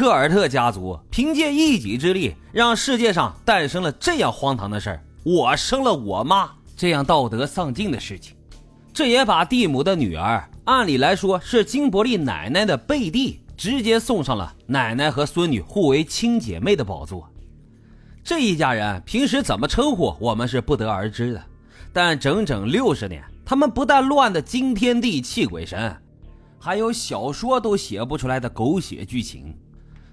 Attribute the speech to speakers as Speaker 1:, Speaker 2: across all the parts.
Speaker 1: 科尔特家族凭借一己之力，让世界上诞生了这样荒唐的事儿：我生了我妈，这样道德丧尽的事情。这也把蒂姆的女儿，按理来说是金伯利奶奶的贝蒂，直接送上了奶奶和孙女互为亲姐妹的宝座。这一家人平时怎么称呼，我们是不得而知的。但整整六十年，他们不但乱得惊天地泣鬼神，还有小说都写不出来的狗血剧情。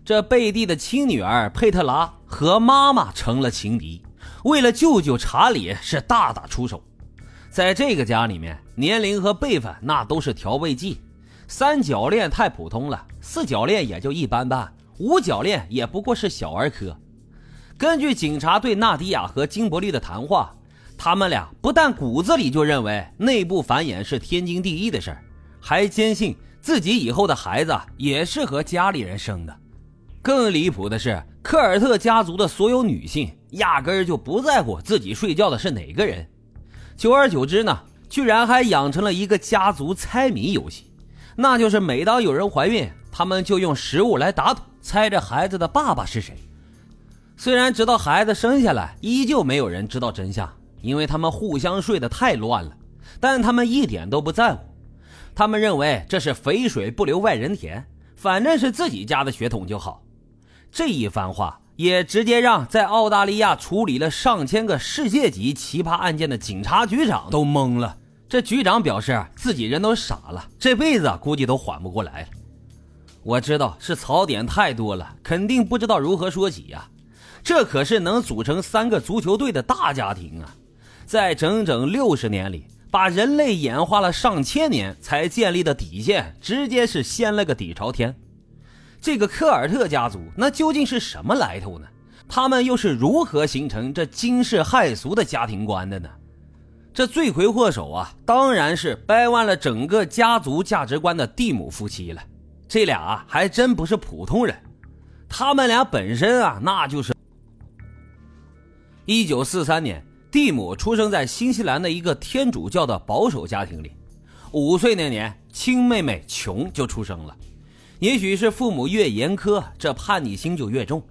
Speaker 1: 这贝蒂的亲女儿佩特拉和妈妈成了情敌，为了救救查理是大打出手。在这个家里面，年龄和辈分那都是调味剂。三角恋太普通了，四角恋也就一般般，五角恋也不过是小儿科。根据警察对纳迪亚和金伯利的谈话。他们俩不但骨子里就认为内部繁衍是天经地义的事儿，还坚信自己以后的孩子也是和家里人生的。更离谱的是，科尔特家族的所有女性压根儿就不在乎自己睡觉的是哪个人。久而久之呢，居然还养成了一个家族猜谜游戏，那就是每当有人怀孕，他们就用食物来打赌，猜着孩子的爸爸是谁。虽然直到孩子生下来，依旧没有人知道真相。因为他们互相睡得太乱了，但他们一点都不在乎。他们认为这是肥水不流外人田，反正是自己家的血统就好。这一番话也直接让在澳大利亚处理了上千个世界级奇葩案件的警察局长都懵了。这局长表示自己人都傻了，这辈子估计都缓不过来了。我知道是槽点太多了，肯定不知道如何说起呀。这可是能组成三个足球队的大家庭啊！在整整六十年里，把人类演化了上千年才建立的底线，直接是掀了个底朝天。这个科尔特家族，那究竟是什么来头呢？他们又是如何形成这惊世骇俗的家庭观的呢？这罪魁祸首啊，当然是掰弯了整个家族价值观的蒂姆夫妻了。这俩啊，还真不是普通人，他们俩本身啊，那就是一九四三年。蒂姆出生在新西兰的一个天主教的保守家庭里。五岁那年，亲妹妹琼就出生了。也许是父母越严苛，这叛逆心就越重。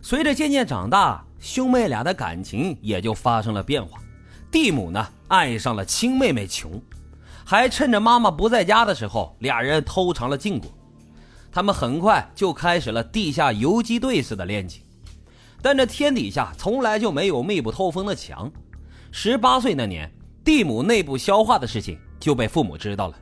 Speaker 1: 随着渐渐长大，兄妹俩的感情也就发生了变化。蒂姆呢，爱上了亲妹妹琼，还趁着妈妈不在家的时候，俩人偷尝了禁果。他们很快就开始了地下游击队似的恋情。但这天底下从来就没有密不透风的墙。十八岁那年，蒂姆内部消化的事情就被父母知道了。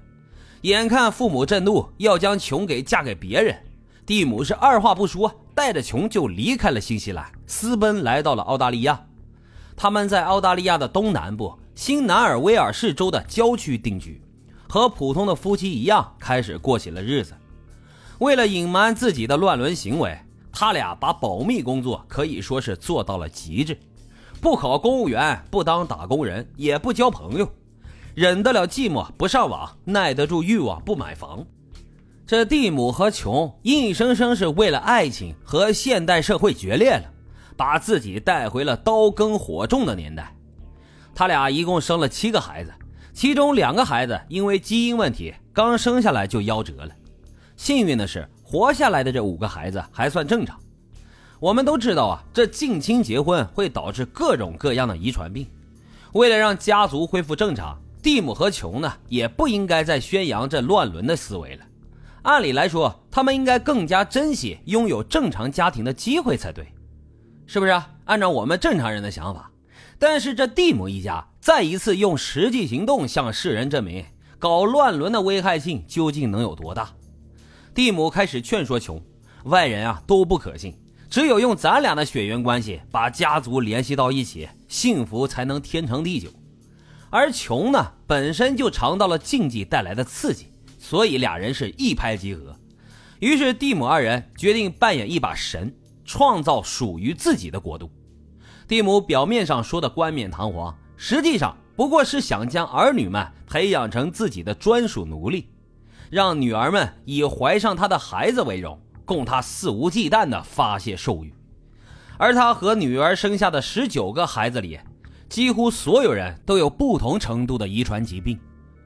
Speaker 1: 眼看父母震怒，要将琼给嫁给别人，蒂姆是二话不说，带着琼就离开了新西兰，私奔来到了澳大利亚。他们在澳大利亚的东南部新南尔威尔士州的郊区定居，和普通的夫妻一样，开始过起了日子。为了隐瞒自己的乱伦行为。他俩把保密工作可以说是做到了极致，不考公务员，不当打工人，也不交朋友，忍得了寂寞不上网，耐得住欲望不买房。这蒂姆和琼硬生生是为了爱情和现代社会决裂了，把自己带回了刀耕火种的年代。他俩一共生了七个孩子，其中两个孩子因为基因问题刚生下来就夭折了。幸运的是。活下来的这五个孩子还算正常。我们都知道啊，这近亲结婚会导致各种各样的遗传病。为了让家族恢复正常，蒂姆和琼呢也不应该再宣扬这乱伦的思维了。按理来说，他们应该更加珍惜拥有正常家庭的机会才对，是不是？按照我们正常人的想法。但是这蒂姆一家再一次用实际行动向世人证明，搞乱伦的危害性究竟能有多大。蒂姆开始劝说琼，外人啊都不可信，只有用咱俩的血缘关系把家族联系到一起，幸福才能天长地久。而琼呢，本身就尝到了禁忌带来的刺激，所以俩人是一拍即合。于是蒂姆二人决定扮演一把神，创造属于自己的国度。蒂姆表面上说的冠冕堂皇，实际上不过是想将儿女们培养成自己的专属奴隶。让女儿们以怀上他的孩子为荣，供他肆无忌惮地发泄兽欲。而他和女儿生下的十九个孩子里，几乎所有人都有不同程度的遗传疾病，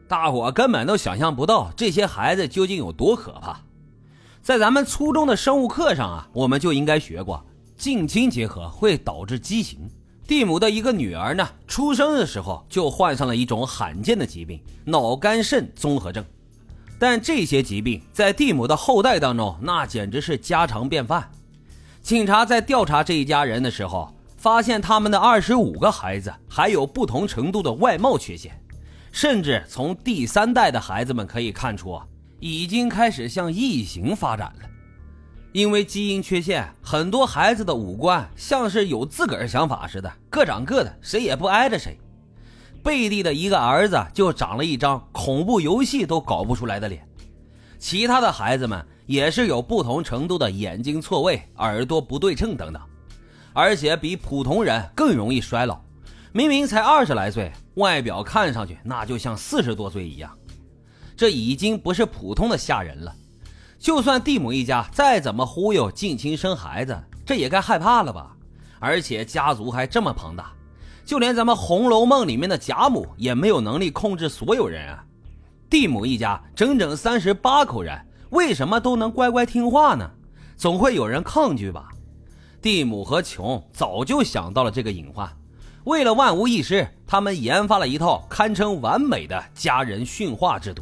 Speaker 1: 大伙根本都想象不到这些孩子究竟有多可怕。在咱们初中的生物课上啊，我们就应该学过，近亲结合会导致畸形。蒂姆的一个女儿呢，出生的时候就患上了一种罕见的疾病——脑干肾综合症。但这些疾病在蒂姆的后代当中，那简直是家常便饭。警察在调查这一家人的时候，发现他们的二十五个孩子还有不同程度的外貌缺陷，甚至从第三代的孩子们可以看出，已经开始向异形发展了。因为基因缺陷，很多孩子的五官像是有自个儿想法似的，各长各的，谁也不挨着谁。贝蒂的一个儿子就长了一张恐怖游戏都搞不出来的脸，其他的孩子们也是有不同程度的眼睛错位、耳朵不对称等等，而且比普通人更容易衰老。明明才二十来岁，外表看上去那就像四十多岁一样，这已经不是普通的吓人了。就算蒂姆一家再怎么忽悠近亲生孩子，这也该害怕了吧？而且家族还这么庞大，就连咱们《红楼梦》里面的贾母也没有能力控制所有人啊！蒂姆一家整整三十八口人，为什么都能乖乖听话呢？总会有人抗拒吧？蒂姆和琼早就想到了这个隐患，为了万无一失，他们研发了一套堪称完美的家人驯化制度。